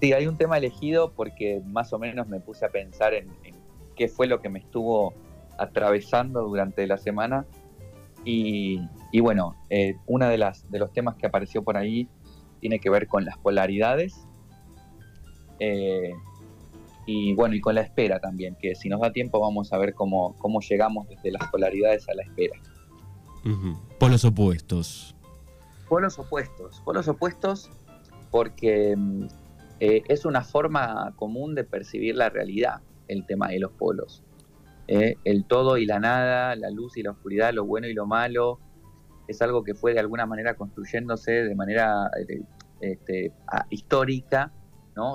Sí, hay un tema elegido porque más o menos me puse a pensar en, qué fue lo que me estuvo atravesando durante la semana. Y, bueno, eh, uno de, las, de los temas que apareció por ahí tiene que ver con las polaridades. Eh, y bueno, y con la espera también, que si nos da tiempo vamos a ver cómo, cómo llegamos desde las polaridades a la espera. Polos opuestos. Polos opuestos. Polos opuestos porque mm, eh, es una forma común de percibir la realidad, el tema de los polos. Eh, el todo y la nada, la luz y la oscuridad, lo bueno y lo malo, es algo que fue de alguna manera construyéndose de manera eh, este, histórica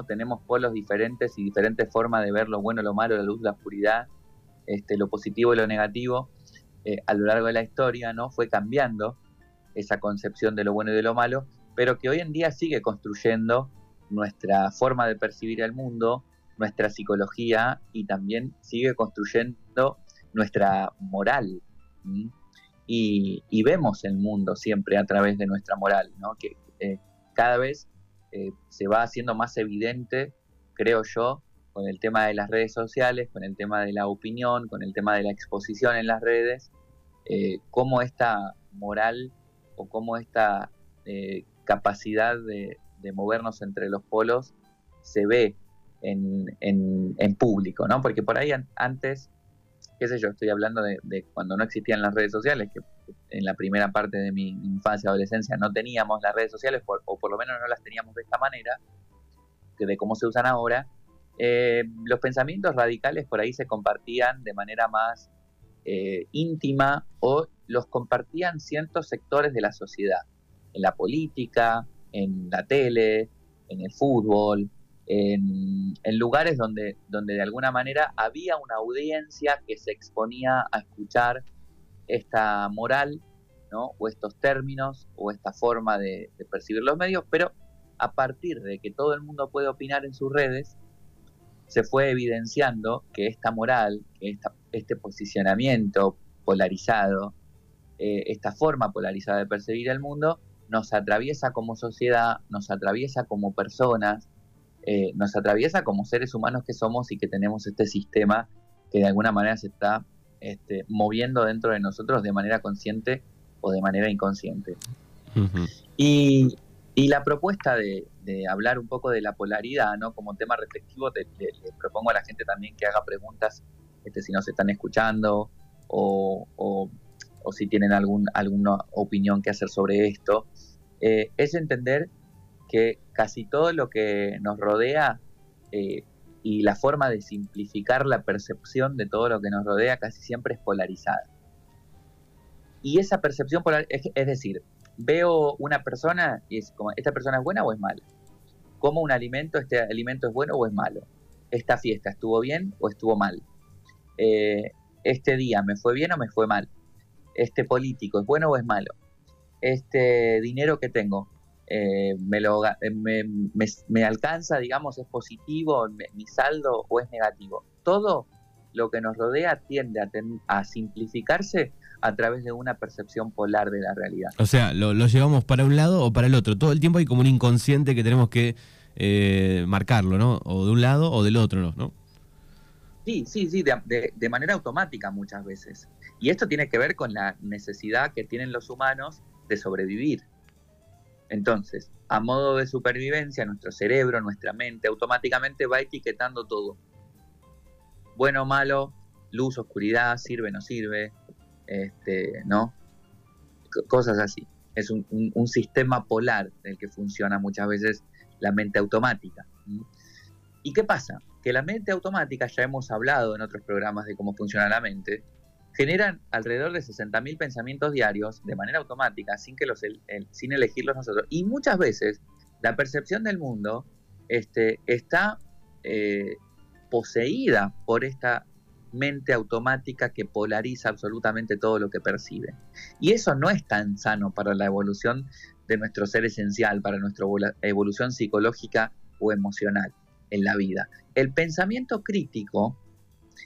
tenemos polos diferentes y diferentes formas de ver lo bueno, lo malo, la luz, la oscuridad, este, lo positivo y lo negativo. A lo largo de la historia, ¿no? Fue cambiando esa concepción de lo bueno y de lo malo, pero que hoy en día sigue construyendo nuestra forma de percibir el mundo, nuestra psicología y también sigue construyendo nuestra moral. Y, vemos el mundo siempre a través de nuestra moral, ¿no? que eh, cada vez eh, se va haciendo más evidente, creo yo, con el tema de las redes sociales, con el tema de la opinión, con el tema de la exposición en las redes, eh, cómo esta moral o cómo esta capacidad de, movernos entre los polos se ve en, en, público, ¿no? Porque por ahí antes, qué sé yo, estoy hablando de, de, cuando no existían las redes sociales, que en la primera parte de mi infancia adolescencia no teníamos las redes sociales, o por lo menos no las teníamos de esta manera, que de cómo se usan ahora, eh, los pensamientos radicales por ahí se compartían de manera más eh, íntima o los compartían ciertos sectores de la sociedad, en la política, en la tele, en el fútbol, en, en, lugares donde, donde de alguna manera había una audiencia que se exponía a escuchar esta moral, ¿no? o estos términos, o esta forma de, percibir los medios, pero a partir de que todo el mundo puede opinar en sus redes, se fue evidenciando que esta moral, que este posicionamiento polarizado, eh, esta forma polarizada de percibir el mundo, nos atraviesa como sociedad, nos atraviesa como personas, eh, nos atraviesa como seres humanos que somos y que tenemos este sistema que de alguna manera se está este, moviendo dentro de nosotros de manera consciente o de manera inconsciente. y, la propuesta de, hablar un poco de la polaridad, ¿no? Como tema reflexivo, le, propongo a la gente también que haga preguntas este, si nos están escuchando o, o, si tienen algún, alguna opinión que hacer sobre esto, eh, es entender que casi todo lo que nos rodea eh, y la forma de simplificar la percepción de todo lo que nos rodea casi siempre es polarizada. Y esa percepción polar, es, decir, veo una persona y es como, ¿esta persona es buena o es mala? ¿Como un alimento, este alimento es bueno o es malo? ¿Esta fiesta estuvo bien o estuvo mal? Eh, ¿Este día me fue bien o me fue mal? ¿Este político es bueno o es malo? ¿Este dinero que tengo eh, me, lo, eh, me, alcanza, digamos, es positivo, mi saldo o es negativo. Todo lo que nos rodea tiende a, simplificarse a través de una percepción polar de la realidad. O sea, lo, llevamos para un lado o para el otro. Todo el tiempo hay como un inconsciente que tenemos que eh, marcarlo, ¿no? O de un lado o del otro, ¿no? Sí, sí, sí, de, de manera automática muchas veces. Y esto tiene que ver con la necesidad que tienen los humanos de sobrevivir. Entonces, a modo de supervivencia, nuestro cerebro, nuestra mente, automáticamente va etiquetando todo. Bueno, malo, luz, oscuridad, sirve, no sirve, este, ¿no? cosas así. Es un, sistema polar en el que funciona muchas veces la mente automática. ¿Y qué pasa? Que la mente automática, ya hemos hablado en otros programas de cómo funciona la mente, generan alrededor de 60.000 pensamientos diarios de manera automática, sin, que los, sin elegirlos nosotros. Y muchas veces la percepción del mundo este, está eh, poseída por esta mente automática que polariza absolutamente todo lo que percibe. Y eso no es tan sano para la evolución de nuestro ser esencial, para nuestra evolución psicológica o emocional en la vida. El pensamiento crítico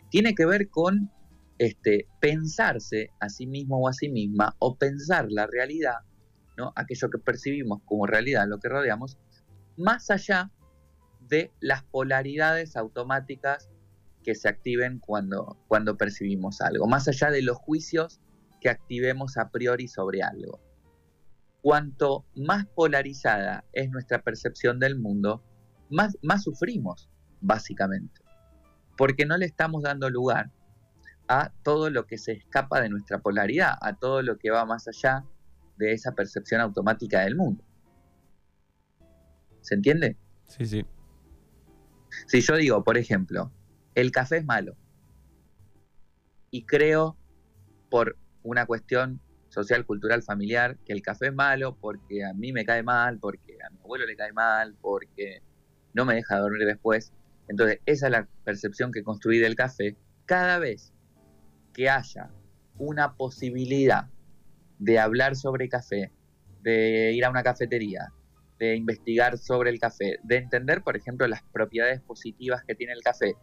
tiene que ver con este, pensarse a sí mismo o a sí misma o pensar la realidad, ¿no? aquello que percibimos como realidad, lo que rodeamos, más allá de las polaridades automáticas que se activen cuando, percibimos algo, más allá de los juicios que activemos a priori sobre algo. Cuanto más polarizada es nuestra percepción del mundo, más, más sufrimos, básicamente, porque no le estamos dando lugar a todo lo que se escapa de nuestra polaridad, a todo lo que va más allá de esa percepción automática del mundo. ¿Se entiende? Sí, sí. Si yo digo, por ejemplo, el café es malo, y creo por una cuestión social, cultural, familiar, que el café es malo porque a mí me cae mal, porque a mi abuelo le cae mal, porque no me deja dormir después. Entonces, esa es la percepción que construí del café. Cada vez que haya una posibilidad de hablar sobre café, de ir a una cafetería, de investigar sobre el café, de entender, por ejemplo, las propiedades positivas que tiene el café,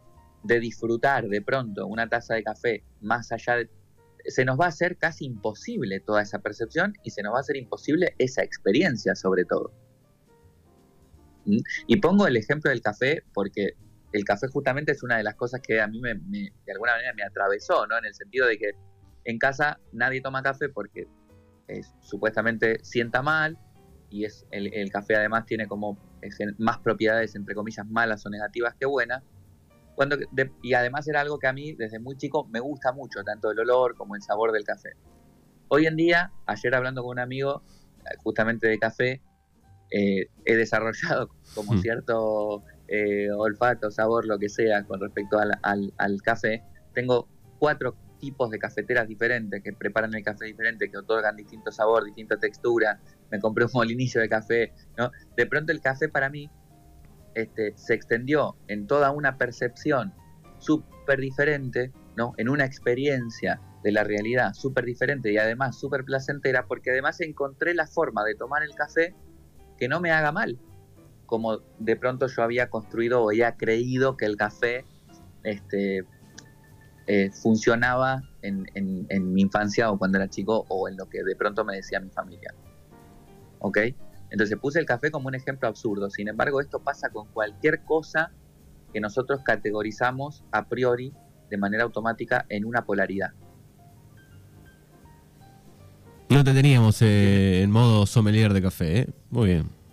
de disfrutar de pronto una taza de café más allá de... Se nos va a hacer casi imposible toda esa percepción y se nos va a hacer imposible esa experiencia sobre todo. ¿Mm? Y pongo el ejemplo del café porque el café justamente es una de las cosas que a mí me, de alguna manera me atravesó, ¿no? En el sentido de que en casa nadie toma café porque supuestamente sienta mal y es el, café además tiene como más propiedades entre comillas malas o negativas que buenas. Cuando, y además era algo que a mí desde muy chico me gusta mucho, tanto el olor como el sabor del café. Hoy en día, ayer hablando con un amigo justamente de café, eh, he desarrollado como hmm. cierto eh, olfato, sabor, lo que sea con respecto al, café. Tengo cuatro tipos de cafeteras diferentes que preparan el café diferente, que otorgan distinto sabor, distinta textura. Me compré un molinillo de café, ¿no? De pronto el café para mí este, se extendió en toda una percepción súper diferente, ¿no? En una experiencia de la realidad súper diferente y además súper placentera, porque además encontré la forma de tomar el café que no me haga mal, como de pronto yo había construido o había creído que el café este, eh, funcionaba en, mi infancia o cuando era chico o en lo que de pronto me decía mi familia. ¿Ok? Entonces puse el café como un ejemplo absurdo. Sin embargo, esto pasa con cualquier cosa que nosotros categorizamos a priori de manera automática en una polaridad. No te teníamos eh, en modo sommelier de café, ¿eh? Muy bien.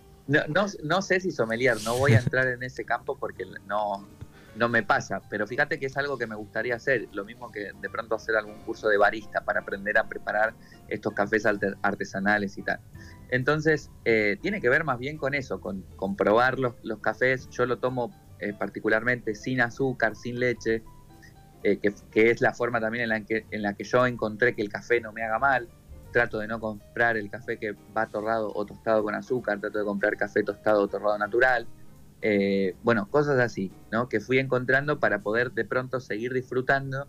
No, no, sé si sommelier, no voy a entrar en ese campo porque no, no me pasa, pero fíjate que es algo que me gustaría hacer, lo mismo que de pronto hacer algún curso de barista para aprender a preparar estos cafés artesanales y tal. Entonces, eh, tiene que ver más bien con eso, con, probar los, cafés. Yo lo tomo eh, particularmente sin azúcar, sin leche, eh, que, que, es la forma también en la, que, en la que yo encontré que el café no me haga mal trato de no comprar el café que va torrado o tostado con azúcar, trato de comprar café tostado o torrado natural. Eh, bueno, cosas así, ¿no? Que fui encontrando para poder de pronto seguir disfrutando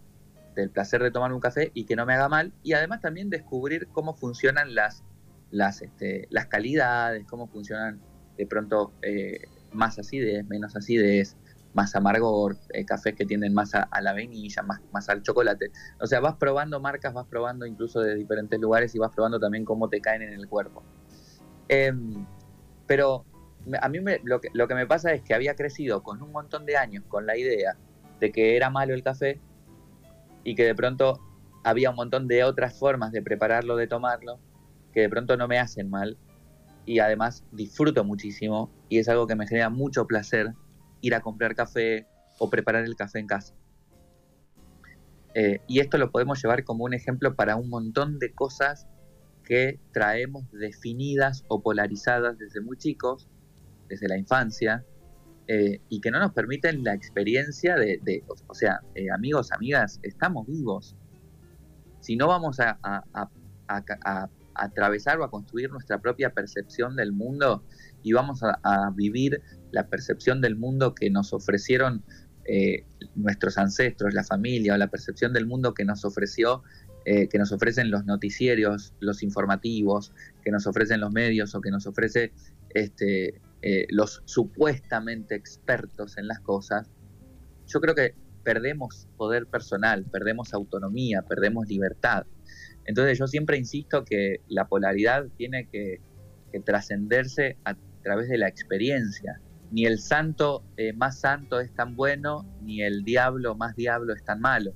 del placer de tomar un café y que no me haga mal. Y además también descubrir cómo funcionan las, las, este, las calidades, cómo funcionan de pronto eh, más acidez, menos acidez, más amargor, eh, cafés que tienden más a, la vainilla, más, más al chocolate. O sea, vas probando marcas, vas probando incluso de diferentes lugares y vas probando también cómo te caen en el cuerpo. Em, pero a mí lo, que, lo que me pasa es que había crecido con un montón de años con la idea de que era malo el café y que de pronto había un montón de otras formas de prepararlo, de tomarlo, que de pronto no me hacen mal y además disfruto muchísimo y es algo que me genera mucho placer ir a comprar café o preparar el café en casa. Eh, y esto lo podemos llevar como un ejemplo para un montón de cosas que traemos definidas o polarizadas desde muy chicos, desde la infancia, eh, y que no nos permiten la experiencia de, o sea, eh, amigos, amigas, estamos vivos. Si no vamos a, a, atravesar o a construir nuestra propia percepción del mundo y vamos a, vivir la percepción del mundo que nos ofrecieron eh, nuestros ancestros, la familia, o la percepción del mundo que nos ofreció, eh, que nos ofrecen los noticieros, los informativos, que nos ofrecen los medios o que nos ofrece este, eh, los supuestamente expertos en las cosas, yo creo que perdemos poder personal, perdemos autonomía, perdemos libertad. Entonces yo siempre insisto que la polaridad tiene que, que trascenderse a través de la experiencia, ni el santo eh, más santo es tan bueno, ni el diablo más diablo es tan malo.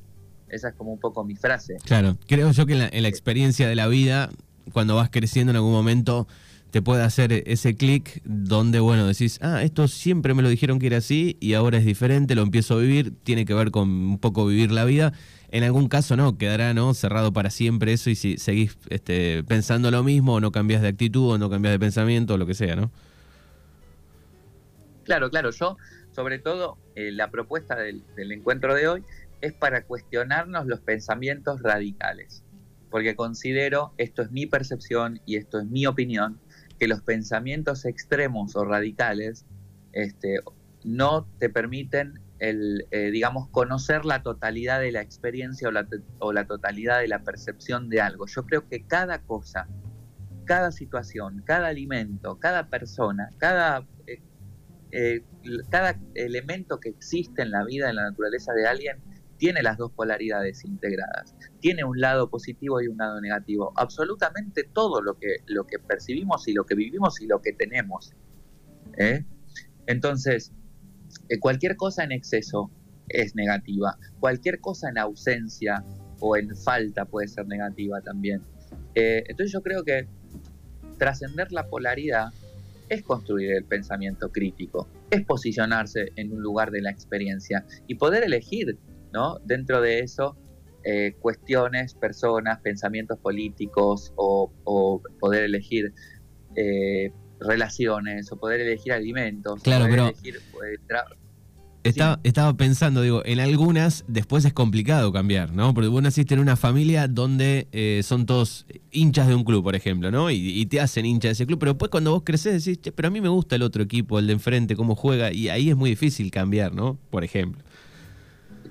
Esa es como un poco mi frase. Claro, creo yo que en la, en la experiencia de la vida, cuando vas creciendo en algún momento, te puede hacer ese clic donde, bueno, decís, ah, esto siempre me lo dijeron que era así y ahora es diferente, lo empiezo a vivir, tiene que ver con un poco vivir la vida. En algún caso no, quedará no cerrado para siempre eso y si seguís este, pensando lo mismo o no cambias de actitud o no cambias de pensamiento o lo que sea, ¿no? Claro, claro, yo sobre todo eh, la propuesta del, encuentro de hoy es para cuestionarnos los pensamientos radicales, porque considero, esto es mi percepción y esto es mi opinión, que los pensamientos extremos o radicales este, no te permiten el, eh, digamos, conocer la totalidad de la experiencia o la, o la, totalidad de la percepción de algo. Yo creo que cada cosa, cada situación, cada alimento, cada persona, cada, eh, cada elemento que existe en la vida, en la naturaleza de alguien, tiene las dos polaridades integradas, tiene un lado positivo y un lado negativo. Absolutamente todo lo que, lo que percibimos y lo que vivimos y lo que tenemos. ¿eh? Entonces, eh, cualquier cosa en exceso es negativa, cualquier cosa en ausencia o en falta puede ser negativa también. Entonces yo creo que trascender la polaridad es construir el pensamiento crítico, es posicionarse en un lugar de la experiencia y poder elegir ¿no? Dentro de eso, eh, cuestiones, personas, pensamientos políticos o, poder elegir eh, relaciones o poder elegir alimentos. Claro, pero... Eh, estaba, estaba, pensando, digo, en algunas después es complicado cambiar, ¿no? Porque vos naciste en una familia donde son todos hinchas de un club, por ejemplo, ¿no? Y, te hacen hincha de ese club, pero después cuando vos creces decís, pero a mí me gusta el otro equipo, el de enfrente, cómo juega, y ahí es muy difícil cambiar, ¿no? Por ejemplo.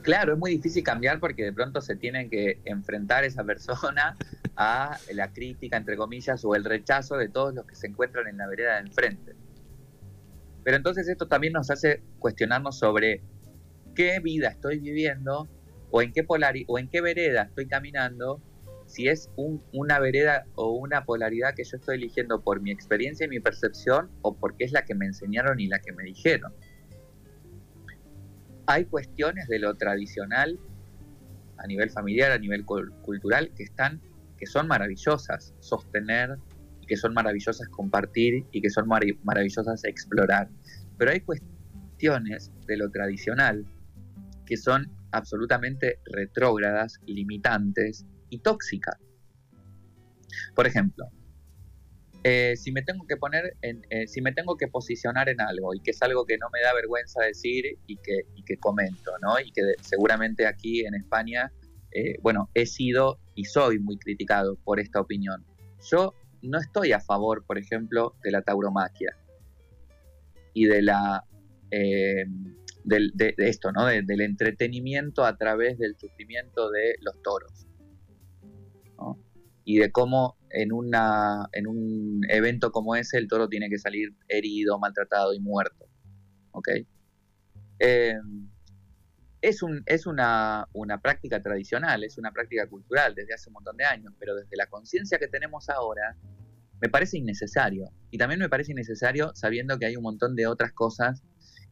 Claro, es muy difícil cambiar porque de pronto se tienen que enfrentar esa persona a la crítica, entre comillas, o el rechazo de todos los que se encuentran en la vereda de enfrente. Pero entonces esto también nos hace cuestionarnos sobre qué vida estoy viviendo o en qué, o en qué vereda estoy caminando, si es una vereda o una polaridad que yo estoy eligiendo por mi experiencia y mi percepción o porque es la que me enseñaron y la que me dijeron hay cuestiones de lo tradicional a nivel familiar, a nivel cultural, que están, que son maravillosas sostener, que son maravillosas compartir y que son maravillosas explorar. Pero hay cuestiones de lo tradicional que son absolutamente retrógradas, limitantes y tóxicas. Por ejemplo, eh, si me tengo que poner, en, eh, si me tengo que posicionar en algo y que es algo que no me da vergüenza decir y que, comento, ¿no? Y que seguramente aquí en España, eh, bueno, he sido y soy muy criticado por esta opinión. Yo no estoy a favor, por ejemplo, de la tauromaquia y de la de, esto, ¿no? del entretenimiento a través del sufrimiento de los toros. Y de cómo en, una, en un evento como ese el toro tiene que salir herido, maltratado y muerto. ¿Ok? Eh, es, un, es una, una, práctica tradicional, es una práctica cultural desde hace un montón de años, pero desde la conciencia que tenemos ahora, me parece innecesario. Y también me parece innecesario sabiendo que hay un montón de otras cosas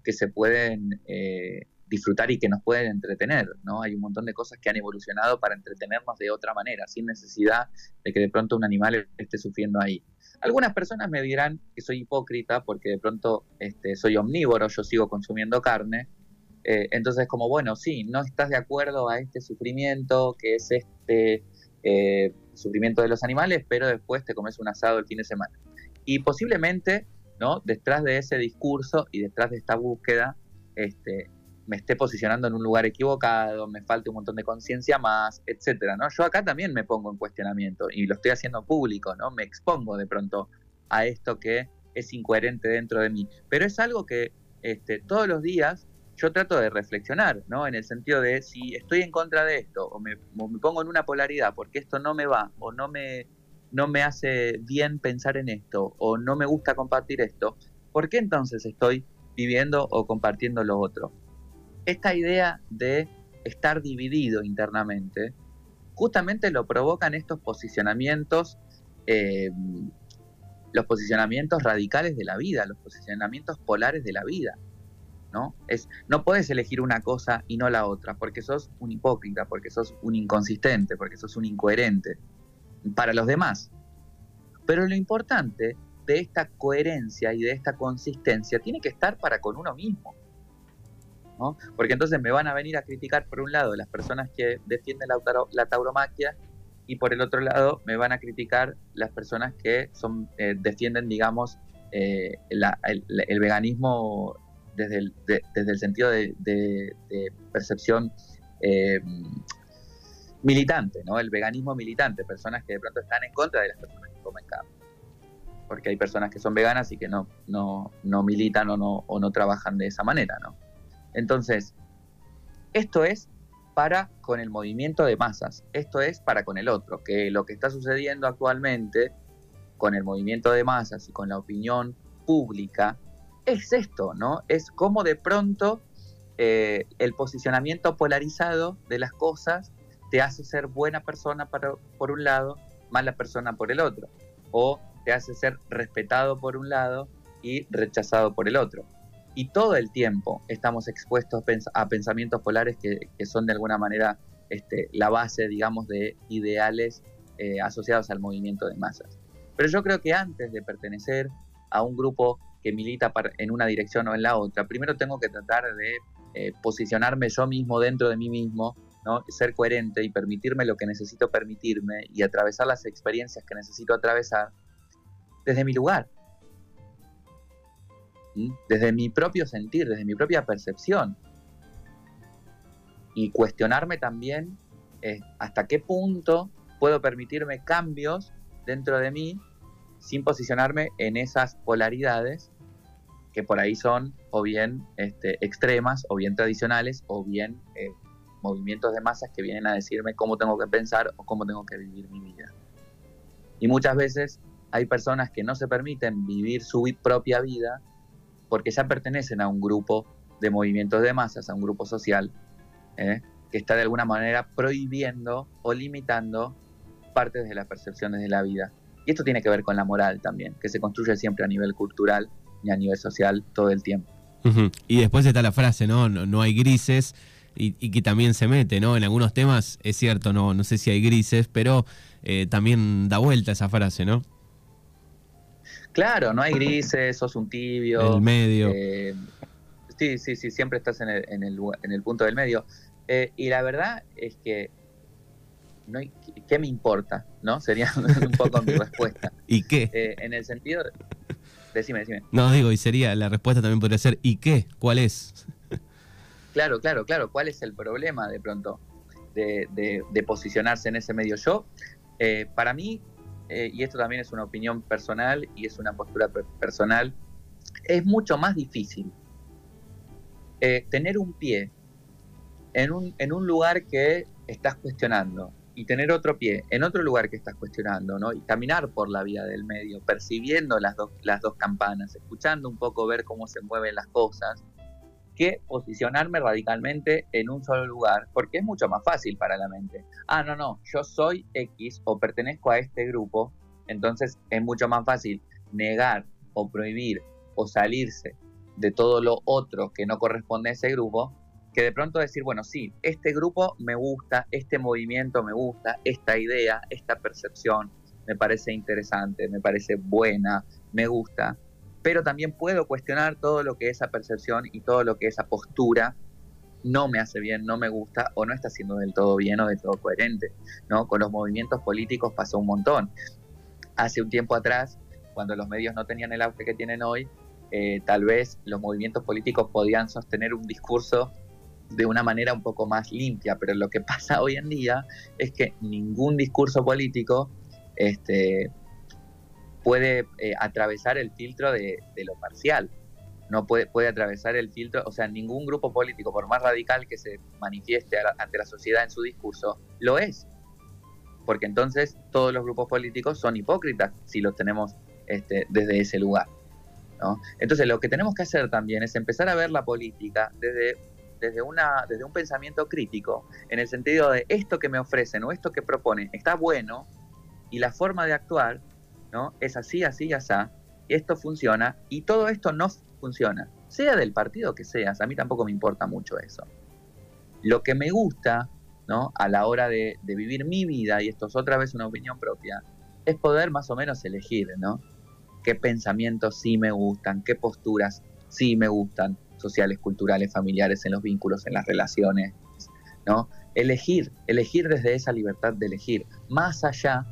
que se pueden eh, disfrutar y que nos pueden entretener, ¿no? Hay un montón de cosas que han evolucionado para entretenernos de otra manera, sin necesidad de que de pronto un animal esté sufriendo ahí. Algunas personas me dirán que soy hipócrita porque de pronto este, soy omnívoro, yo sigo consumiendo carne. Eh, entonces, como bueno, sí, no estás de acuerdo a este sufrimiento que es este eh, sufrimiento de los animales, pero después te comes un asado el fin de semana. Y posiblemente, ¿no? Detrás de ese discurso y detrás de esta búsqueda, este, me esté posicionando en un lugar equivocado, me falte un montón de conciencia más, etcétera, ¿no? Yo acá también me pongo en cuestionamiento y lo estoy haciendo público, ¿no? Me expongo de pronto a esto que es incoherente dentro de mí, pero es algo que este, todos los días yo trato de reflexionar, ¿no? En el sentido de si estoy en contra de esto o me, pongo en una polaridad porque esto no me va o no me, no me hace bien pensar en esto o no me gusta compartir esto, ¿por qué entonces estoy viviendo o compartiendo lo otro? esta idea de estar dividido internamente, justamente lo provocan estos posicionamientos eh, los posicionamientos radicales de la vida, los posicionamientos polares de la vida. ¿No? Es, no puedes elegir una cosa y no la otra, porque sos un hipócrita, porque sos un inconsistente, porque sos un incoherente para los demás. Pero lo importante de esta coherencia y de esta consistencia tiene que estar para con uno mismo. ¿no? Porque entonces me van a venir a criticar por un lado las personas que defienden la, la tauromaquia y por el otro lado me van a criticar las personas que son eh, defienden, digamos, eh, el, veganismo desde el, desde el sentido de, percepción eh, militante, ¿no? El veganismo militante, personas que de pronto están en contra de las personas que comen carne. Porque hay personas que son veganas y que no, no, no militan o no, o no trabajan de esa manera, ¿no? Entonces, esto es para con el movimiento de masas, esto es para con el otro, que lo que está sucediendo actualmente con el movimiento de masas y con la opinión pública es esto, ¿no? Es como de pronto eh, el posicionamiento polarizado de las cosas te hace ser buena persona por un lado, mala persona por el otro, o te hace ser respetado por un lado y rechazado por el otro. Y todo el tiempo estamos expuestos a pensamientos polares que, son de alguna manera este, la base, digamos, de ideales eh, asociados al movimiento de masas. Pero yo creo que antes de pertenecer a un grupo que milita en una dirección o en la otra, primero tengo que tratar de eh, posicionarme yo mismo dentro de mí mismo, ser coherente y permitirme lo que necesito permitirme y atravesar las experiencias que necesito atravesar desde mi lugar, desde mi propio sentir, desde mi propia percepción. Y cuestionarme también eh, hasta qué punto puedo permitirme cambios dentro de mí sin posicionarme en esas polaridades que por ahí son o bien este, extremas, o bien tradicionales, o bien eh, movimientos de masas que vienen a decirme cómo tengo que pensar o cómo tengo que vivir mi vida. Y muchas veces hay personas que no se permiten vivir su propia vida porque ya pertenecen a un grupo de movimientos de masas, a un grupo social, ¿eh? que está de alguna manera prohibiendo o limitando partes de las percepciones de la vida. Y esto tiene que ver con la moral también, que se construye siempre a nivel cultural y a nivel social todo el tiempo. Y después está la frase, ¿no? No, hay grises y, que también se mete, ¿no? En algunos temas es cierto, no, no sé si hay grises, pero eh, también da vuelta esa frase, ¿no? Claro, no hay grises, sos un tibio. El medio. Eh, sí, sí, sí, siempre estás en el, en el, en el punto del medio. Eh, y la verdad es que no ¿qué me importa? ¿No? Sería un poco mi respuesta. ¿Y qué? en el sentido, Decime, decime. No, digo, y sería, la respuesta también podría ser, ¿y qué? ¿Cuál es? claro, claro, claro. ¿Cuál es el problema de pronto de, posicionarse en ese medio? Yo, eh, para mí, eh, y esto también es una opinión personal y es una postura personal, es mucho más difícil eh, tener un pie en un, en un lugar que estás cuestionando y tener otro pie en otro lugar que estás cuestionando, ¿no? Y caminar por la vía del medio, percibiendo las dos, las dos campanas, escuchando un poco, ver cómo se mueven las cosas, que posicionarme radicalmente en un solo lugar, porque es mucho más fácil para la mente. Ah, no, no, yo soy X o pertenezco a este grupo, entonces es mucho más fácil negar o prohibir o salirse de todo lo otro que no corresponde a ese grupo que de pronto decir, bueno, sí, este grupo me gusta, este movimiento me gusta, esta idea, esta percepción me parece interesante, me parece buena, me gusta, pero también puedo cuestionar todo lo que esa percepción y todo lo que esa postura no me hace bien, no me gusta o no está siendo del todo bien o del todo coherente. ¿no? Con los movimientos políticos pasó un montón. Hace un tiempo atrás, cuando los medios no tenían el auge que tienen hoy, eh, tal vez los movimientos políticos podían sostener un discurso de una manera un poco más limpia, pero lo que pasa hoy en día es que ningún discurso político este, puede eh, atravesar el filtro de, lo parcial, no puede, puede atravesar el filtro, o sea, ningún grupo político, por más radical que se manifieste ante la sociedad en su discurso, lo es, porque entonces todos los grupos políticos son hipócritas si los tenemos este, desde ese lugar. ¿no? Entonces lo que tenemos que hacer también es empezar a ver la política desde desde, una, desde un pensamiento crítico, en el sentido de esto que me ofrecen o esto que proponen está bueno y la forma de actuar ¿no? Es así, así, así, esto funciona y todo esto no funciona, sea del partido que seas, a mí tampoco me importa mucho eso. Lo que me gusta, ¿no? A la hora de, de vivir mi vida, y esto es otra vez una opinión propia, es poder más o menos elegir, ¿no? Qué pensamientos sí me gustan, qué posturas sí me gustan, sociales, culturales, familiares, en los vínculos, en las relaciones, ¿no? Elegir, elegir desde esa libertad de elegir, más allá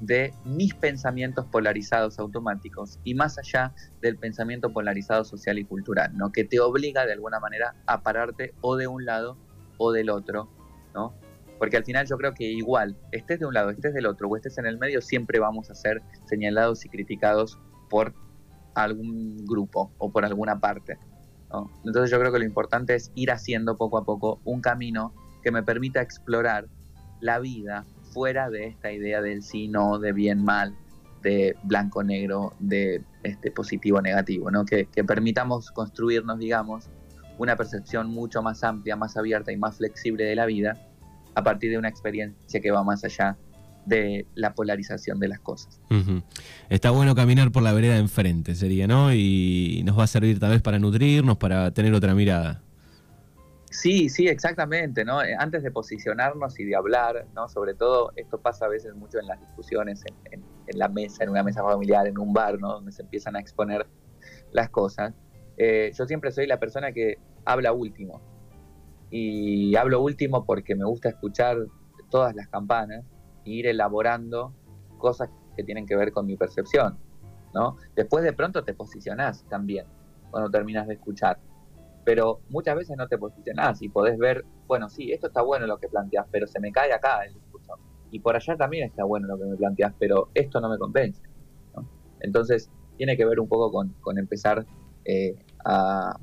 de mis pensamientos polarizados automáticos y más allá del pensamiento polarizado social y cultural, ¿no? que te obliga de alguna manera a pararte o de un lado o del otro, ¿no? Porque al final yo creo que igual, estés de un lado, estés del otro o estés en el medio, siempre vamos a ser señalados y criticados por algún grupo o por alguna parte. Entonces yo creo que lo importante es ir haciendo poco a poco un camino que me permita explorar la vida fuera de esta idea del sí, no, de bien, mal, de blanco, negro, de este positivo, negativo, ¿no? Que, que permitamos construirnos, digamos, una percepción mucho más amplia, más abierta y más flexible de la vida a partir de una experiencia que va más allá de la polarización de las cosas. Está bueno caminar por la vereda enfrente, sería, ¿no? Y nos va a servir tal vez para nutrirnos, para tener otra mirada. Sí, sí, exactamente, ¿no? Eh, antes de posicionarnos y de hablar, ¿no? Sobre todo, esto pasa a veces mucho en las discusiones, en, la mesa, en una mesa familiar, en un bar, ¿no? Donde se empiezan a exponer las cosas. Eh, yo siempre soy la persona que habla último. Y hablo último porque me gusta escuchar todas las campanas ir elaborando cosas que tienen que ver con mi percepción, ¿no? Después de pronto te posicionás también cuando terminas de escuchar pero muchas veces no te posicionás y podés ver, bueno, sí, esto está bueno lo que planteas, pero se me cae acá el discurso. Y por allá también está bueno lo que me planteas, pero esto no me convence. Entonces, tiene que ver un poco con, empezar eh, a,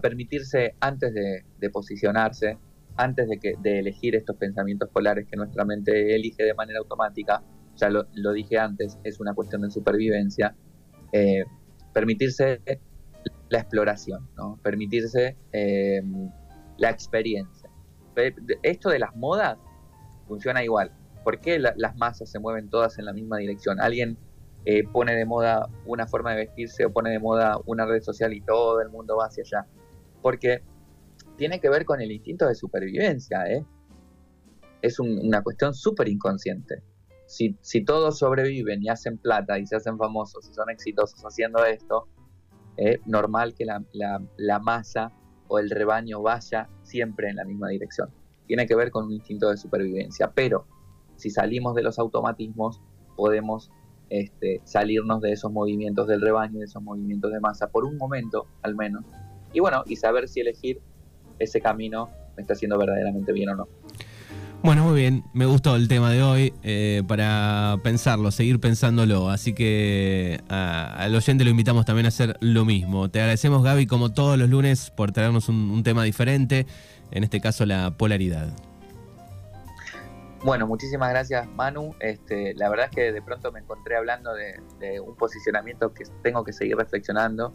permitirse, antes de, posicionarse, antes de, que, de elegir estos pensamientos polares que nuestra mente elige de manera automática, ya lo, dije antes, es una cuestión de supervivencia, eh, permitirse la exploración, ¿no? permitirse eh, la experiencia. Esto de las modas funciona igual. ¿Por qué las masas se mueven todas en la misma dirección? Alguien eh, pone de moda una forma de vestirse o pone de moda una red social y todo el mundo va hacia allá. Porque tiene que ver con el instinto de supervivencia. ¿eh? Es una cuestión súper inconsciente. Si, todos sobreviven y hacen plata y se hacen famosos y son exitosos haciendo esto, es normal que la, masa o el rebaño vaya siempre en la misma dirección. Tiene que ver con un instinto de supervivencia, pero si salimos de los automatismos, podemos este, salirnos de esos movimientos del rebaño, de esos movimientos de masa, por un momento al menos, y bueno, y saber si elegir ese camino me está haciendo verdaderamente bien o no. Bueno, muy bien, me gustó el tema de hoy eh, para pensarlo, seguir pensándolo, así que al oyente lo invitamos también a hacer lo mismo. Te agradecemos Gaby como todos los lunes por traernos un, tema diferente, en este caso la polaridad. Bueno, muchísimas gracias Manu. Este, la verdad es que de pronto me encontré hablando de, un posicionamiento que tengo que seguir reflexionando,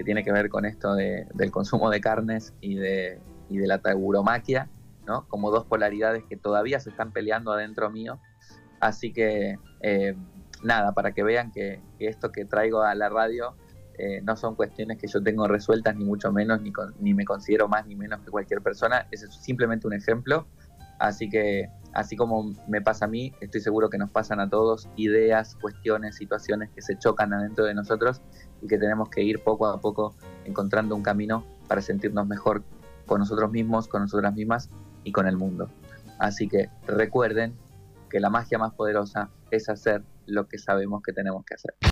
que tiene que ver con esto del consumo de carnes y de, y de la tauromaquia como dos polaridades que todavía se están peleando adentro mío. Así que eh, nada, para que vean que, esto que traigo a la radio eh, no son cuestiones que yo tengo resueltas, ni mucho menos, ni, ni me considero más ni menos que cualquier persona. Es simplemente un ejemplo. Así que, así como me pasa a mí, estoy seguro que nos pasan a todos ideas, cuestiones, situaciones que se chocan adentro de nosotros y que tenemos que ir poco a poco encontrando un camino para sentirnos mejor con nosotros mismos, con nosotras mismas y con el mundo. Así que recuerden que la magia más poderosa es hacer lo que sabemos que tenemos que hacer.